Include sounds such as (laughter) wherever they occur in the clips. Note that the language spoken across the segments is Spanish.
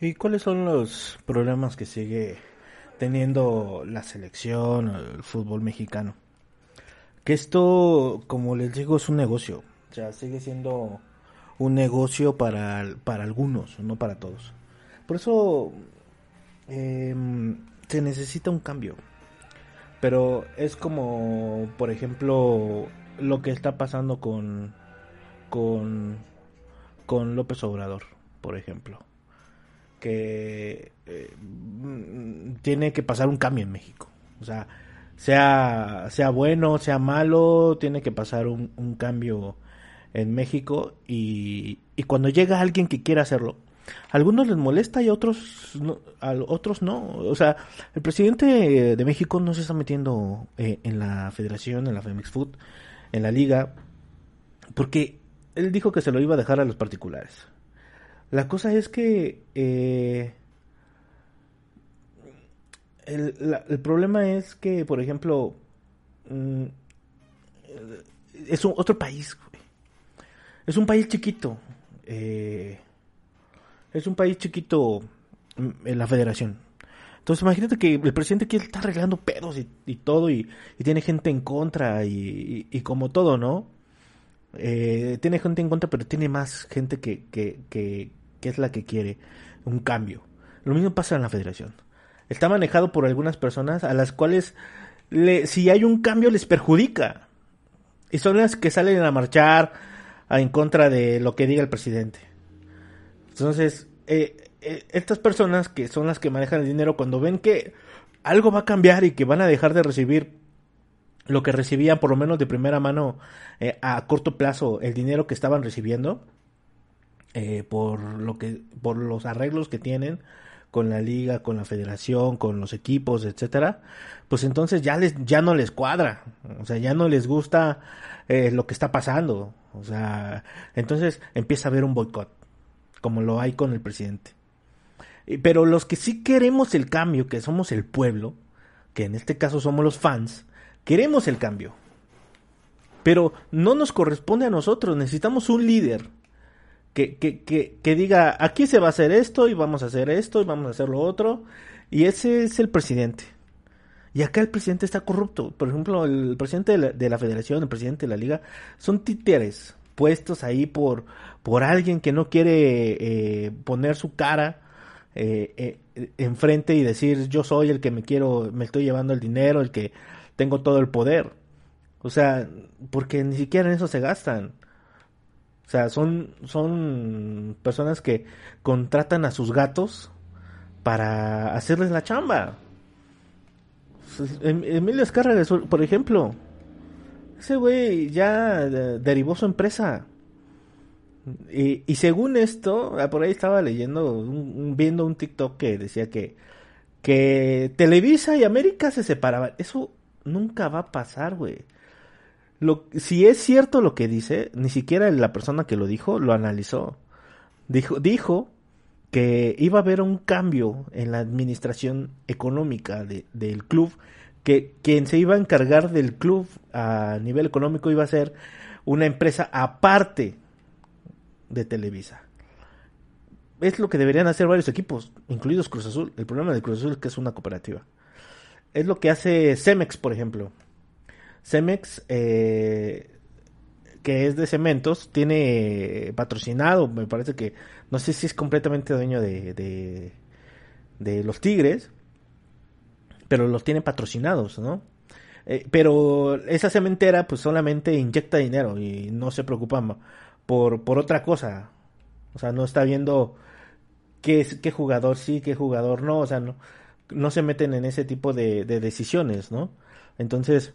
¿Y cuáles son los problemas que sigue teniendo la selección, el fútbol mexicano? Que esto, como les digo, es un negocio. O sea, sigue siendo un negocio para, para algunos, no para todos. Por eso eh, se necesita un cambio. Pero es como, por ejemplo, lo que está pasando con, con, con López Obrador, por ejemplo que eh, tiene que pasar un cambio en México. O sea, sea, sea bueno, sea malo, tiene que pasar un, un cambio en México y, y, cuando llega alguien que quiera hacerlo, a algunos les molesta y a otros no, a otros no. O sea, el presidente de México no se está metiendo eh, en la federación, en la Femex Food, en la liga, porque él dijo que se lo iba a dejar a los particulares. La cosa es que eh, el, el, problema es que, por ejemplo, mm, es un, otro país. Es un país chiquito. Eh, es un país chiquito en la federación. Entonces imagínate que el presidente quiere estar arreglando pedos y, y todo y, y, tiene gente en contra y, y como todo, ¿no? Eh, tiene gente en contra, pero tiene más gente que, que, que es la que quiere un cambio. Lo mismo pasa en la federación. Está manejado por algunas personas a las cuales le, si hay un cambio les perjudica. Y son las que salen a marchar en contra de lo que diga el presidente. Entonces, eh, eh, estas personas que son las que manejan el dinero, cuando ven que algo va a cambiar y que van a dejar de recibir lo que recibían por lo menos de primera mano eh, a corto plazo, el dinero que estaban recibiendo, eh, por lo que por los arreglos que tienen con la liga, con la federación, con los equipos, etcétera, pues entonces ya les ya no les cuadra, o sea, ya no les gusta eh, lo que está pasando, o sea, entonces empieza a haber un boicot, como lo hay con el presidente. Pero los que sí queremos el cambio, que somos el pueblo, que en este caso somos los fans, queremos el cambio. Pero no nos corresponde a nosotros, necesitamos un líder que, que, que, que, diga, aquí se va a hacer esto y vamos a hacer esto y vamos a hacer lo otro. Y ese es el presidente. Y acá el presidente está corrupto. Por ejemplo, el presidente de la, de la federación, el presidente de la liga, son títeres puestos ahí por, por alguien que no quiere eh, poner su cara eh, eh, enfrente y decir yo soy el que me quiero, me estoy llevando el dinero, el que tengo todo el poder. O sea, porque ni siquiera en eso se gastan. O sea, son, son personas que contratan a sus gatos para hacerles la chamba. Em, Emilio Escarra, por ejemplo, ese güey ya derivó su empresa. Y, y, según esto, ah, por ahí estaba leyendo, viendo un TikTok que decía que, que Televisa y América se separaban. Eso nunca va a pasar, güey lo, si es cierto lo que dice, ni siquiera la persona que lo dijo lo analizó. Dijo, que iba a haber un cambio en la administración económica de, del club, que quien se iba a encargar del club a nivel económico iba a ser una empresa aparte de Televisa. Es lo que deberían hacer varios equipos, incluidos Cruz Azul. El problema de Cruz Azul es que es una cooperativa. Es lo que hace Cemex, por ejemplo. Cemex, eh, que es de cementos, tiene patrocinado, me parece que, no sé si es completamente dueño de, de, los Tigres, pero los tiene patrocinados, ¿no? Eh, pero esa cementera pues solamente inyecta dinero y no se preocupa por, por otra cosa. O sea, no está viendo qué, qué jugador sí, qué jugador no. O sea, no, no se meten en ese tipo de, de decisiones, ¿no? Entonces,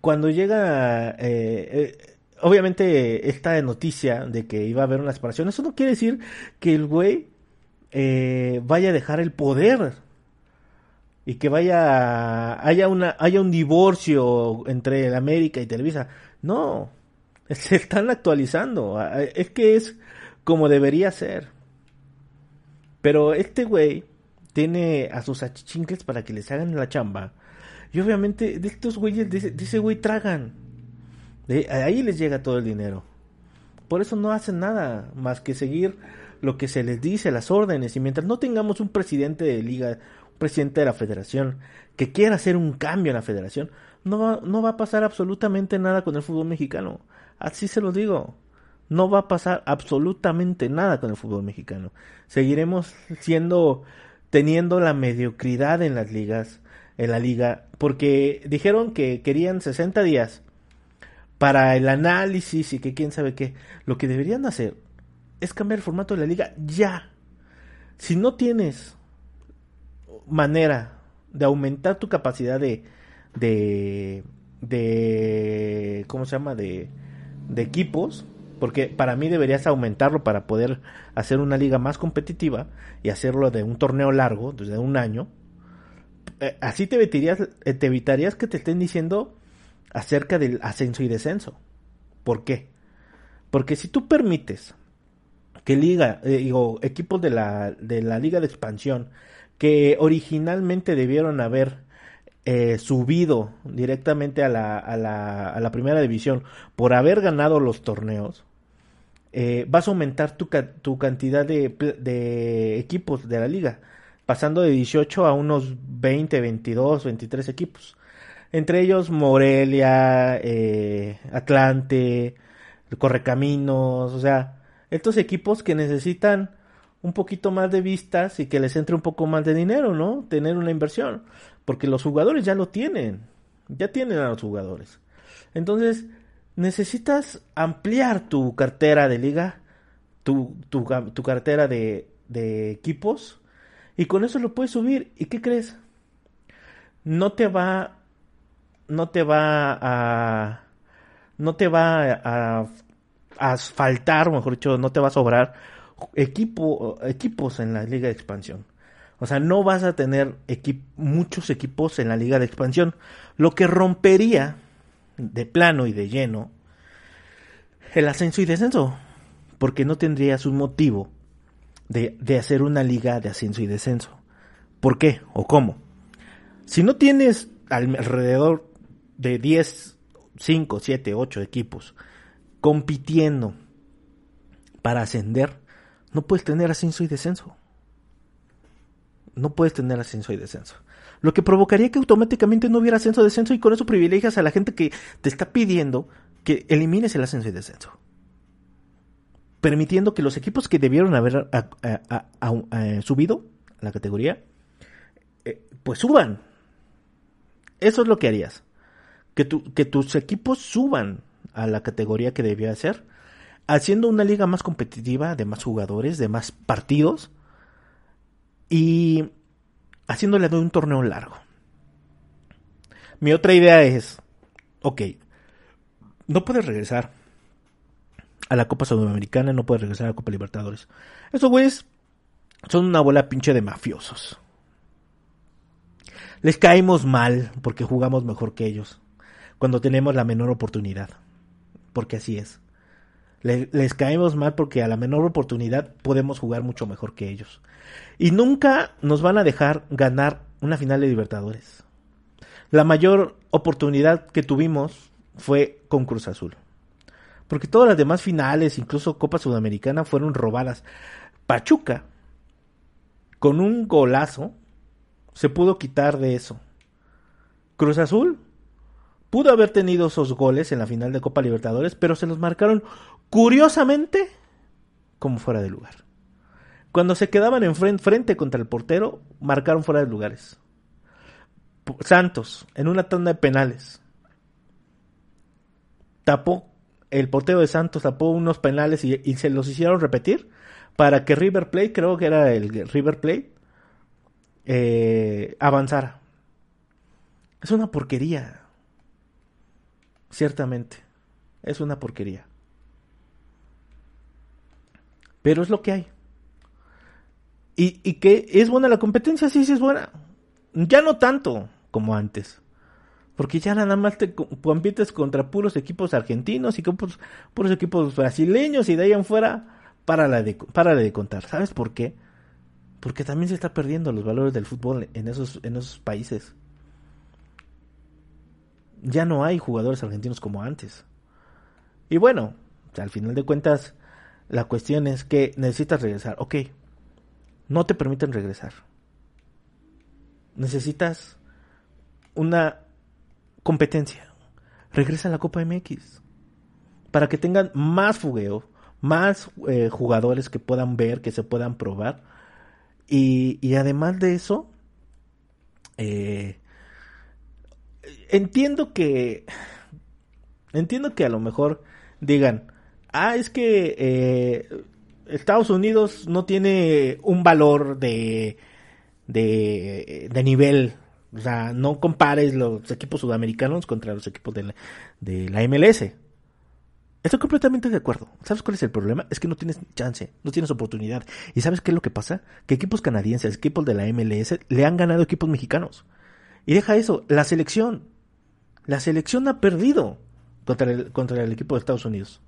cuando llega, eh, eh, obviamente esta noticia de que iba a haber una separación, eso no quiere decir que el güey eh, vaya a dejar el poder y que vaya haya una haya un divorcio entre América y Televisa. No, (laughs) se están actualizando. Es que es como debería ser. Pero este güey tiene a sus achichincles para que les hagan la chamba. Y obviamente de estos güeyes, de, ese güey tragan. Ahí les llega todo el dinero. Por eso no hacen nada más que seguir lo que se les dice, las órdenes. Y mientras no tengamos un presidente de liga, un presidente de la federación, que quiera hacer un cambio en la federación, no va, no va a pasar absolutamente nada con el fútbol mexicano. Así se los digo. No va a pasar absolutamente nada con el fútbol mexicano. Seguiremos siendo, teniendo la mediocridad en las ligas, en la liga, porque dijeron que querían 60 días para el análisis y que quién sabe qué. Lo que deberían hacer es cambiar el formato de la liga ya. Si no tienes manera de aumentar tu capacidad de de de ¿cómo se llama? de de equipos, porque para mí deberías aumentarlo para poder hacer una liga más competitiva y hacerlo de un torneo largo, desde un año. Eh, así te evitarías, eh, te evitarías que te estén diciendo acerca del ascenso y descenso. ¿Por qué? Porque si tú permites que liga, eh, digo, equipos de la, de la liga de expansión que originalmente debieron haber subido directamente a la, a, la, a la, primera división por haber ganado los torneos, eh, vas a aumentar tu, tu cantidad de, de, equipos de la liga, pasando de 18 a unos 20, 22, 23 equipos. Entre ellos Morelia, eh, Atlante, Correcaminos, o sea, estos equipos que necesitan un poquito más de vistas y que les entre un poco más de dinero, ¿no? Tener una inversión. Porque los jugadores ya lo tienen. Ya tienen a los jugadores. Entonces, necesitas ampliar tu cartera de liga, tu, tu, cartera de, de equipos, y con eso lo puedes subir. ¿Y qué crees? No te va. No te va a. No te va a, a faltar, o mejor dicho, no te va a sobrar equipo, equipos en la liga de expansión. O sea, no vas a tener muchos equipos en la liga de expansión, lo que rompería de plano y de lleno el ascenso y descenso, porque no tendrías un motivo de, de hacer una liga de ascenso y descenso. ¿Por qué o cómo? Si no tienes alrededor de 10, 5, 7, 8 equipos compitiendo para ascender, no puedes tener ascenso y descenso. No puedes tener ascenso y descenso. Lo que provocaría que automáticamente no hubiera ascenso y descenso y con eso privilegias a la gente que te está pidiendo que elimines el ascenso y descenso. Permitiendo que los equipos que debieron haber subido a la categoría, eh, pues suban. Eso es lo que harías. Que, que tus equipos suban a la categoría que debía ser haciendo una liga más competitiva, de más jugadores, de más partidos y haciéndole de un torneo largo. Mi otra idea es, ok, no puedes regresar a la Copa Sudamericana, no puedes regresar a la Copa Libertadores. Esos güeyes son una bola pinche de mafiosos. Les caemos mal porque jugamos mejor que ellos, cuando tenemos la menor oportunidad, porque así es les caemos mal porque a la menor oportunidad podemos jugar mucho mejor que ellos. Y nunca nos van a dejar ganar una final de Libertadores. La mayor oportunidad que tuvimos fue con Cruz Azul. Porque todas las demás finales, incluso Copa Sudamericana, fueron robadas. Pachuca, con un golazo, se pudo quitar de eso. Cruz Azul pudo haber tenido esos goles en la final de Copa Libertadores, pero se los marcaron curiosamente, como fuera de lugar. Cuando se quedaban en frente, contra el portero, marcaron fuera de lugares. Santos, en una tanda de penales, tapó, el portero de Santos tapó unos penales y, se los hicieron repetir para que River Plate, creo que era el River Plate, eh, avanzara. Es una porquería. Ciertamente. Es una porquería. Pero es lo que hay. Y, y que es buena la competencia, sí, sí es buena. Ya no tanto como antes. Porque ya nada más te compites contra puros equipos argentinos y puros, puros equipos brasileños y de ahí en fuera, para la de, para de contar. ¿Sabes por qué? Porque también se está perdiendo los valores del fútbol en esos, en esos países. Ya no hay jugadores argentinos como antes. Y bueno, al final de cuentas, la cuestión es que necesitas regresar. Ok, no te permiten regresar. Necesitas una competencia. Regresa a la Copa MX. Para que tengan más fugueo, más eh, jugadores que puedan ver, que se puedan probar. Y, además de eso, eh, entiendo que. Entiendo que a lo mejor digan, ah, es que eh, Estados Unidos no tiene un valor de, de, nivel. O sea, no compares los equipos sudamericanos contra los equipos de la, de la MLS. Estoy completamente de acuerdo. ¿Sabes cuál es el problema? Es que no tienes chance, no tienes oportunidad. ¿Y sabes qué es lo que pasa? Que equipos canadienses, equipos de la MLS, le han ganado equipos mexicanos. Y deja eso, la selección. La selección ha perdido contra el, contra el equipo de Estados Unidos.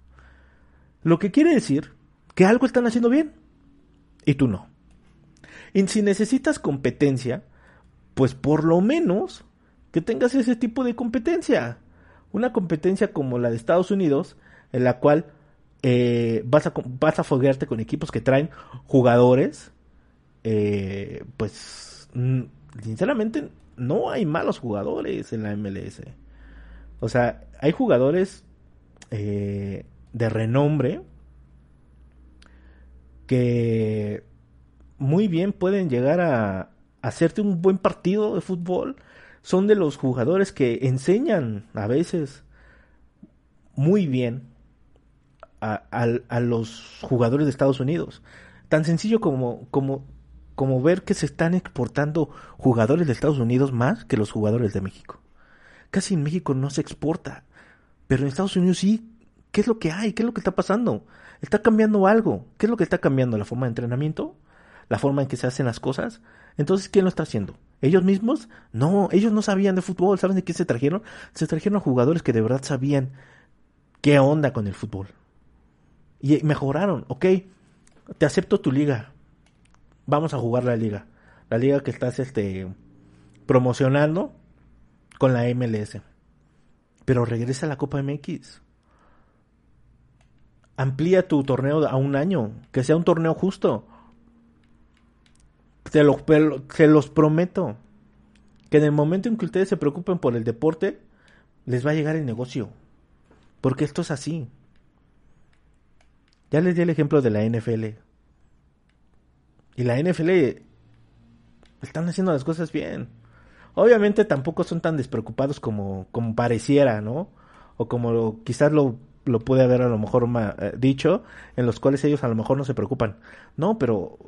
Lo que quiere decir que algo están haciendo bien y tú no. Y si necesitas competencia, pues por lo menos que tengas ese tipo de competencia. Una competencia como la de Estados Unidos, en la cual eh, vas, a, vas a foguearte con equipos que traen jugadores, eh, pues sinceramente no hay malos jugadores en la MLS. O sea, hay jugadores eh, de renombre que muy bien pueden llegar a hacerte un buen partido de fútbol. Son de los jugadores que enseñan a veces muy bien a, a, los jugadores de Estados Unidos. Tan sencillo como, como, como ver que se están exportando jugadores de Estados Unidos más que los jugadores de México. Casi en México no se exporta, pero en Estados Unidos sí. ¿Qué es lo que hay? ¿Qué es lo que está pasando? Está cambiando algo. ¿Qué es lo que está cambiando? ¿La forma de entrenamiento? ¿La forma en que se hacen las cosas? Entonces, ¿quién lo está haciendo? ¿Ellos mismos? No, ellos no sabían de fútbol. ¿Saben de qué se trajeron? Se trajeron a jugadores que de verdad sabían qué onda con el fútbol. Y mejoraron. Ok, te acepto tu liga. Vamos a jugar la liga. La liga que estás este, promocionando con la MLS. Pero regresa a la Copa MX. Amplía tu torneo a un año. Que sea un torneo justo. Se, lo, los prometo. Que en el momento en que ustedes se preocupen por el deporte, les va a llegar el negocio. Porque esto es así. Ya les di el ejemplo de la NFL. Y la NFL están haciendo las cosas bien. Obviamente tampoco son tan despreocupados como, como pareciera, ¿no? O como quizás lo, lo puede haber a lo mejor eh, dicho, en los cuales ellos a lo mejor no se preocupan. No, pero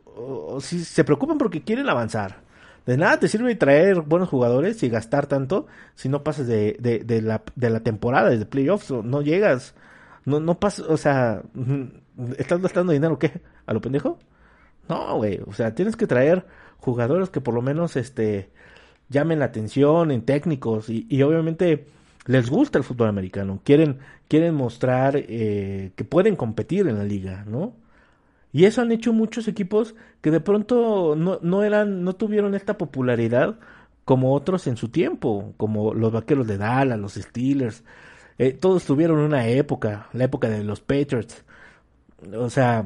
si se preocupan porque quieren avanzar. De nada te sirve traer buenos jugadores y gastar tanto si no pasas de, de, de la, de la temporada, de playoffs, no llegas, no, no pasas, o sea, ¿estás gastando dinero qué? ¿A lo pendejo? No, güey, o sea, tienes que traer jugadores que por lo menos, este, llamen la atención en técnicos y, y obviamente les gusta el fútbol americano, quieren, quieren mostrar eh, que pueden competir en la liga, ¿no? Y eso han hecho muchos equipos que de pronto no, no eran, no tuvieron esta popularidad como otros en su tiempo, como los vaqueros de Dallas, los Steelers, eh, todos tuvieron una época, la época de los Patriots. O sea,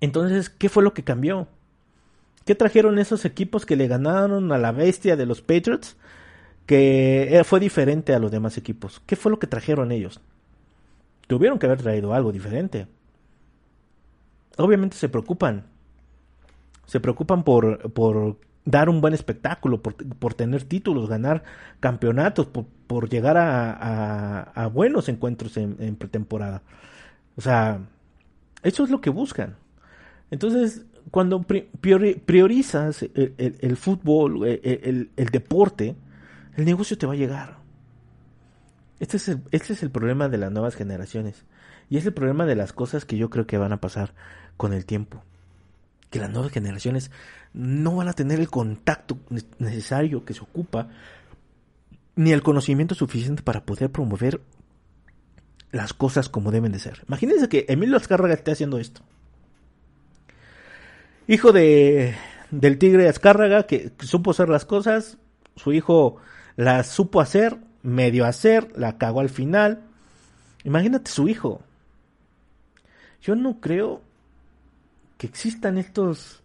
entonces, ¿qué fue lo que cambió? ¿Qué trajeron esos equipos que le ganaron a la bestia de los Patriots? Que eh, fue diferente a los demás equipos. ¿Qué fue lo que trajeron ellos? Tuvieron que haber traído algo diferente. Obviamente se preocupan. Se preocupan por, por dar un buen espectáculo, por, por tener títulos, ganar campeonatos, por, por llegar a, a, buenos encuentros en, pretemporada. O sea, eso es lo que buscan. Entonces, cuando priorizas el, fútbol, el, el, deporte, el negocio te va a llegar. Este es, el, este es el problema de las nuevas generaciones. Y es el problema de las cosas que yo creo que van a pasar con el tiempo. que las nuevas generaciones no van a tener el contacto necesario que se ocupa, ni el conocimiento suficiente para poder promover las cosas como deben de ser. Imagínense que Emilio Azcárraga esté haciendo esto. Hijo de del tigre Azcárraga que supo hacer las cosas, su hijo las supo hacer, medio hacer, la cagó al final. Imagínate su hijo. Yo no creo que existan estos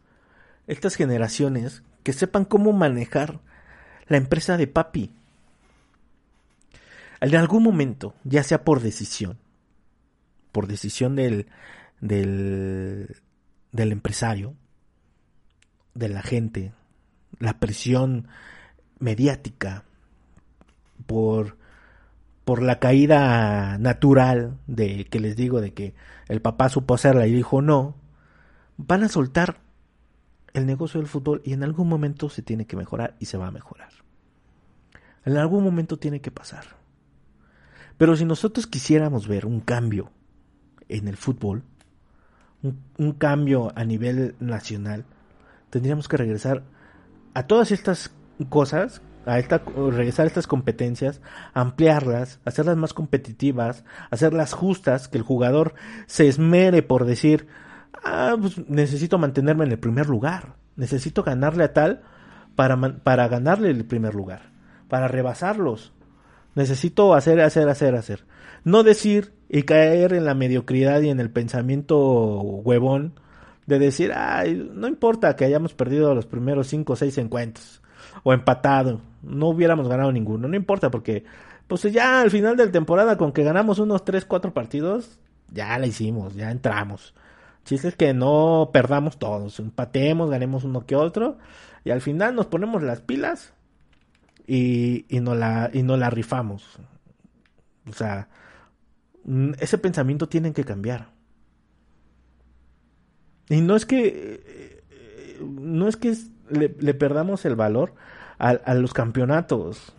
estas generaciones que sepan cómo manejar la empresa de papi. En algún momento, ya sea por decisión, por decisión del, del, del empresario, de la gente, la presión mediática, por, por la caída natural de que les digo de que el papá supo hacerla y dijo no, van a soltar el negocio del fútbol y en algún momento se tiene que mejorar y se va a mejorar. En algún momento tiene que pasar. Pero si nosotros quisiéramos ver un cambio en el fútbol, un, cambio a nivel nacional, tendríamos que regresar a todas estas cosas, a esta, regresar a estas competencias, ampliarlas, hacerlas más competitivas, hacerlas justas, que el jugador se esmere por decir, ah, pues necesito mantenerme en el primer lugar, necesito ganarle a tal para, para ganarle el primer lugar, para rebasarlos, Necesito hacer, hacer, hacer, hacer. No decir y caer en la mediocridad y en el pensamiento huevón de decir, ay, no importa que hayamos perdido los primeros cinco o seis encuentros o empatado, no hubiéramos ganado ninguno, no importa porque pues ya al final de la temporada con que ganamos unos tres, cuatro partidos, ya la hicimos, ya entramos. Chiste es que no perdamos todos, empatemos, ganemos uno que otro y al final nos ponemos las pilas y, y, no la, y no la rifamos. O sea, ese pensamiento tiene que cambiar. Y no es que no es que le, perdamos el valor a, los campeonatos.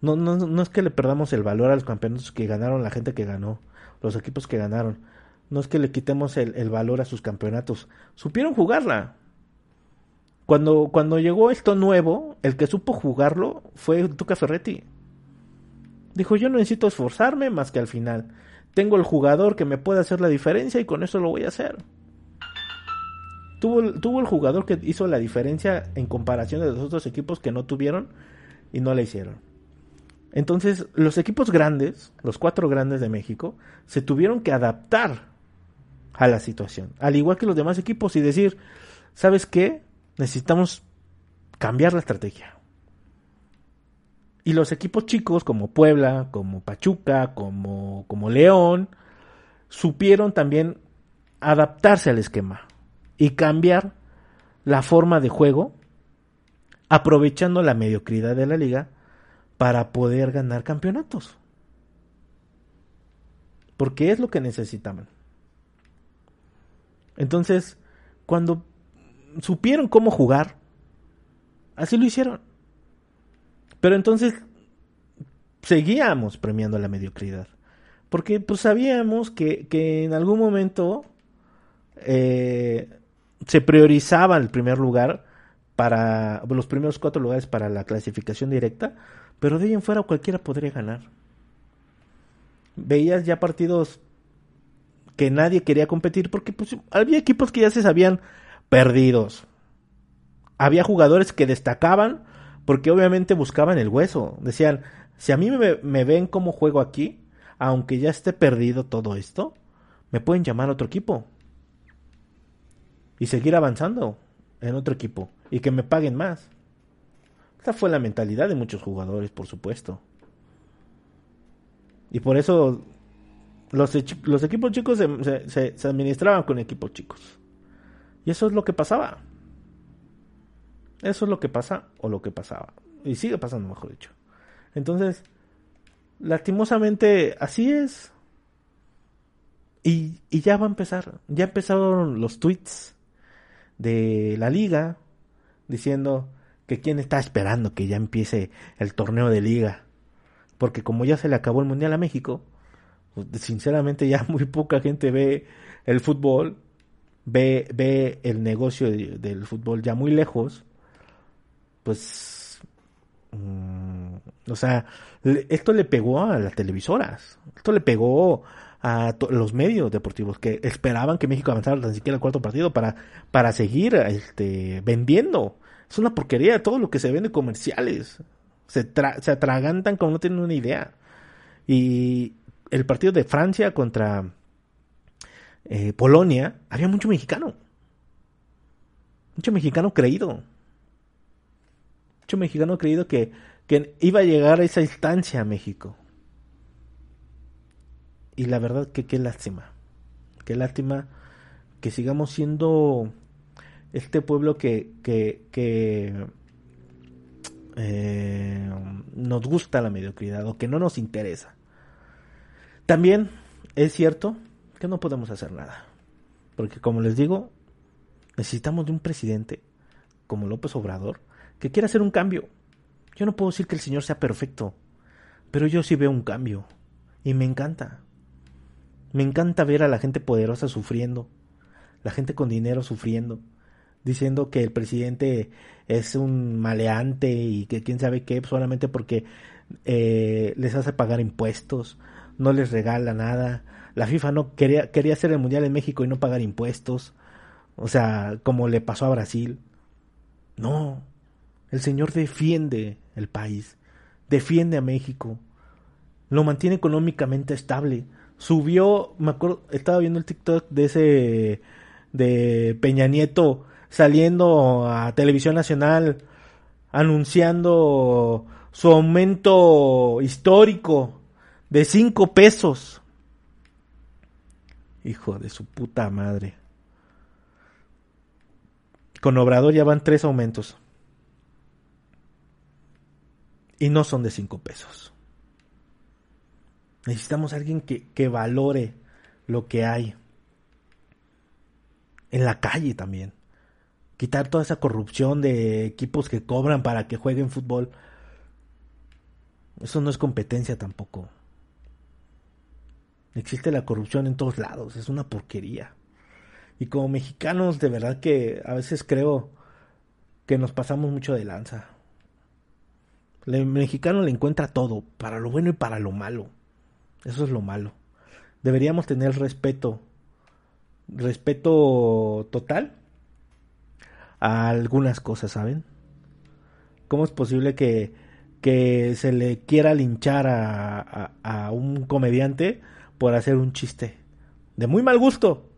No, no, no es que le perdamos el valor a los campeonatos que ganaron la gente que ganó, los equipos que ganaron. No es que le quitemos el, el valor a sus campeonatos. Supieron jugarla. Cuando, cuando llegó esto nuevo, el que supo jugarlo fue Tuca Ferretti. Dijo, yo no necesito esforzarme más que al final. Tengo el jugador que me puede hacer la diferencia y con eso lo voy a hacer. Tuvo, tuvo el jugador que hizo la diferencia en comparación de los otros equipos que no tuvieron y no la hicieron. Entonces, los equipos grandes, los cuatro grandes de México, se tuvieron que adaptar a la situación. Al igual que los demás equipos y decir, ¿sabes qué? necesitamos cambiar la estrategia. Y los equipos chicos como Puebla, como Pachuca, como, como León, supieron también adaptarse al esquema y cambiar la forma de juego, aprovechando la mediocridad de la liga para poder ganar campeonatos. Porque es lo que necesitaban. Entonces, cuando supieron cómo jugar, así lo hicieron. Pero entonces seguíamos premiando la mediocridad. Porque pues sabíamos que, que en algún momento eh, se priorizaba el primer lugar para los primeros cuatro lugares para la clasificación directa, pero de ahí en fuera cualquiera podría ganar. Veías ya partidos que nadie quería competir porque pues, había equipos que ya se sabían perdidos. Había jugadores que destacaban porque obviamente buscaban el hueso. Decían, si a mí me, ven como juego aquí, aunque ya esté perdido todo esto, me pueden llamar a otro equipo. Y seguir avanzando en otro equipo. Y que me paguen más. Esa fue la mentalidad de muchos jugadores, por supuesto. Y por eso los, los equipos chicos se, administraban con equipos chicos. Y eso es lo que pasaba. Eso es lo que pasa o lo que pasaba. Y sigue pasando, mejor dicho. Entonces, lastimosamente, así es. Y, y ya va a empezar. Ya empezaron los tweets de la liga diciendo que quién está esperando que ya empiece el torneo de liga. Porque como ya se le acabó el Mundial a México, pues, sinceramente ya (laughs) muy poca gente ve el fútbol ve, ve el negocio del fútbol ya muy lejos, pues, mm, o sea, esto le pegó a las televisoras, esto le pegó a los medios deportivos que esperaban que México avanzara tan siquiera el cuarto partido para, para seguir este, vendiendo. Es una porquería todo lo que se vende comerciales. Se, se atragantan como no tienen una idea. Y el partido de Francia contra eh, Polonia, había mucho mexicano. Mucho mexicano creído. Mucho mexicano creído que, que iba a llegar a esa instancia a México. Y la verdad que qué lástima. Qué lástima que sigamos siendo este pueblo que, que, que eh, nos gusta la mediocridad o que no nos interesa. También es cierto que no podemos hacer nada. Porque como les digo, necesitamos de un presidente como López Obrador que quiera hacer un cambio. Yo no puedo decir que el señor sea perfecto, pero yo sí veo un cambio y me encanta. Me encanta ver a la gente poderosa sufriendo, la gente con dinero sufriendo, diciendo que el presidente es un maleante y que quién sabe qué, solamente porque eh, les hace pagar impuestos, no les regala nada. La FIFA no quería, quería hacer el Mundial en México y no pagar impuestos. O sea, como le pasó a Brasil. No, el señor defiende el país, defiende a México, lo mantiene económicamente estable subió, me acuerdo, estaba viendo el TikTok de ese, de Peña Nieto saliendo a televisión nacional anunciando su aumento histórico de 5 pesos. Hijo de su puta madre. Con Obrador ya van tres aumentos. Y no son de 5 pesos. Necesitamos a alguien que, que valore lo que hay. En la calle también. Quitar toda esa corrupción de equipos que cobran para que jueguen fútbol. Eso no es competencia tampoco. Existe la corrupción en todos lados, es una porquería. Y como mexicanos, de verdad que a veces creo que nos pasamos mucho de lanza. El mexicano le encuentra todo, para lo bueno y para lo malo. Eso es lo malo. Deberíamos tener respeto, respeto total a algunas cosas, ¿saben? ¿Cómo es posible que, que se le quiera linchar a, a, un comediante por hacer un chiste? De muy mal gusto.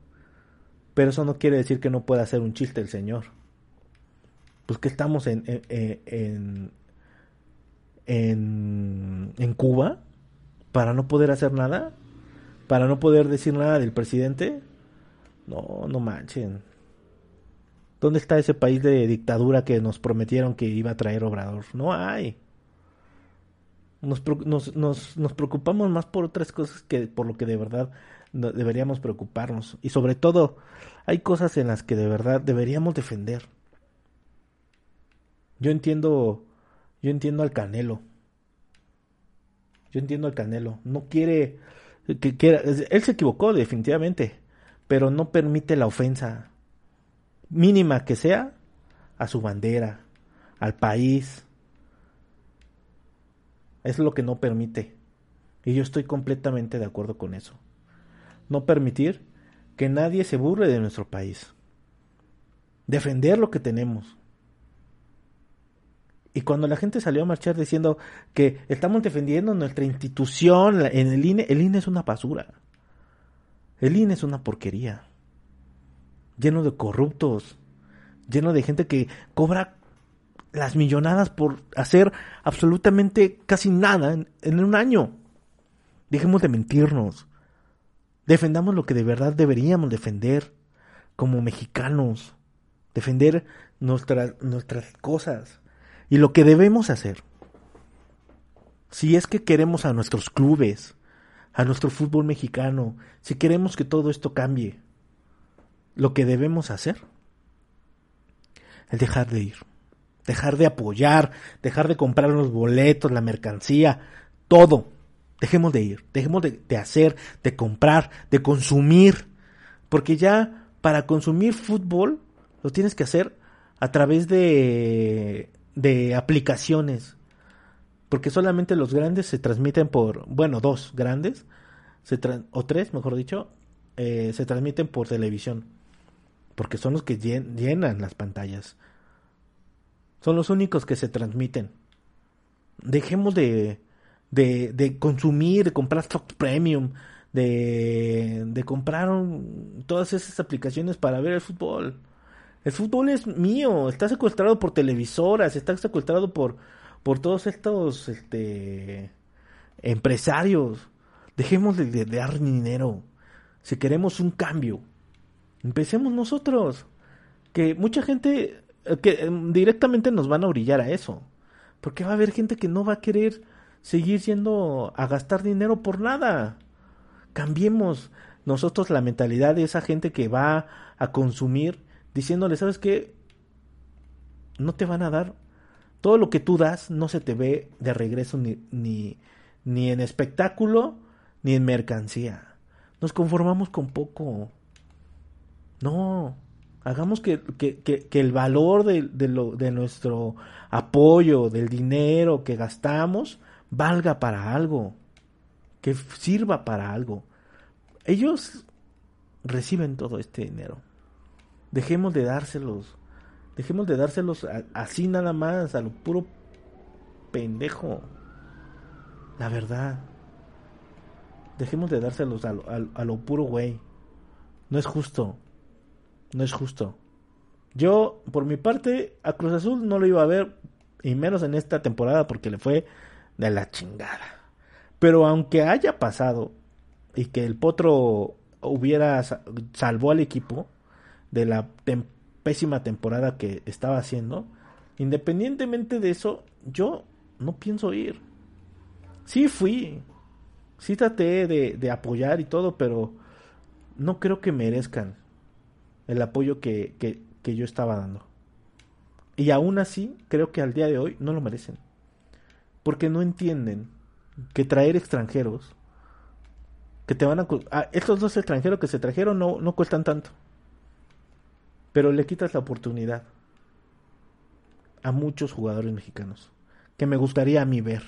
Pero eso no quiere decir que no pueda hacer un chiste el señor. Pues que estamos en, en, en, en Cuba para no poder hacer nada, para no poder decir nada del presidente. No, no manchen. ¿Dónde está ese país de dictadura que nos prometieron que iba a traer Obrador? No hay. Nos, nos, nos, preocupamos más por otras cosas que por lo que de verdad deberíamos preocuparnos. Y sobre todo, hay cosas en las que de verdad deberíamos defender. Yo entiendo, yo entiendo al Canelo. Yo entiendo al Canelo. No quiere que quiera. Él se equivocó definitivamente, pero no permite la ofensa mínima que sea a su bandera, al país. Es lo que no permite. Y yo estoy completamente de acuerdo con eso. No permitir que nadie se burle de nuestro país. Defender lo que tenemos. Y cuando la gente salió a marchar diciendo que estamos defendiendo nuestra institución en el INE, el INE es una basura. El INE es una porquería. Lleno de corruptos. Lleno de gente que cobra las millonadas por hacer absolutamente casi nada en, en un año. Dejemos de mentirnos. Defendamos lo que de verdad deberíamos defender como mexicanos. Defender nuestras, nuestras cosas y lo que debemos hacer, si es que queremos a nuestros clubes, a nuestro fútbol mexicano, si queremos que todo esto cambie, lo que debemos hacer es dejar de ir, dejar de apoyar, dejar de comprar los boletos, la mercancía, todo. Dejemos de ir, dejemos de, de hacer, de comprar, de consumir, porque ya para consumir fútbol lo tienes que hacer a través de, de aplicaciones. Porque solamente los grandes se transmiten por, bueno, dos grandes, se o tres, mejor dicho, eh, se transmiten por televisión. Porque son los que llenan las pantallas. Son los únicos que se transmiten. Dejemos de, de, de consumir, de comprar Fox Premium, de, de comprar todas esas aplicaciones para ver el fútbol. El fútbol es mío, está secuestrado por televisoras, está secuestrado por, por todos estos este, empresarios. Dejemos de, dar dinero. Si queremos un cambio, empecemos nosotros. Que mucha gente eh, que em, directamente nos van a orillar a eso. Porque va a haber gente que no va a querer seguir yendo a gastar dinero por nada. Cambiemos nosotros la mentalidad de esa gente que va a consumir diciéndole, ¿sabes qué? No te van a dar. Todo lo que tú das no se te ve de regreso ni, ni, ni en espectáculo ni en mercancía. Nos conformamos con poco. No, hagamos que, que, que, el valor de, de, lo, de nuestro apoyo, del dinero que gastamos, valga para algo, que sirva para algo. Ellos reciben todo este dinero. Dejemos de dárselos. Dejemos de dárselos así nada más, a lo puro pendejo. La verdad. Dejemos de dárselos a lo, a lo puro güey. No es justo. No es justo. Yo, por mi parte, a Cruz Azul no lo iba a ver, y menos en esta temporada, porque le fue de la chingada. Pero aunque haya pasado y que el Potro hubiera salvó al equipo, de la pésima temporada que estaba haciendo, independientemente de eso, yo no pienso ir. Sí fui, sí traté de, apoyar y todo, pero no creo que merezcan el apoyo que, que, que yo estaba dando. Y aún así, creo que al día de hoy no lo merecen. Porque no entienden que traer extranjeros, que te van a... Ah, estos dos extranjeros que se trajeron no, no cuestan tanto pero le quitas la oportunidad a muchos jugadores mexicanos que me gustaría a mí ver,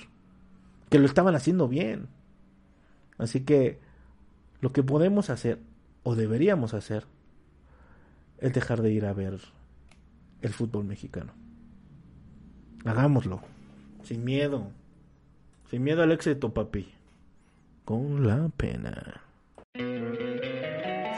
que lo estaban haciendo bien. Así que lo que podemos hacer o deberíamos hacer es dejar de ir a ver el fútbol mexicano. Hagámoslo, sin miedo, sin miedo al éxito, papi, con la pena.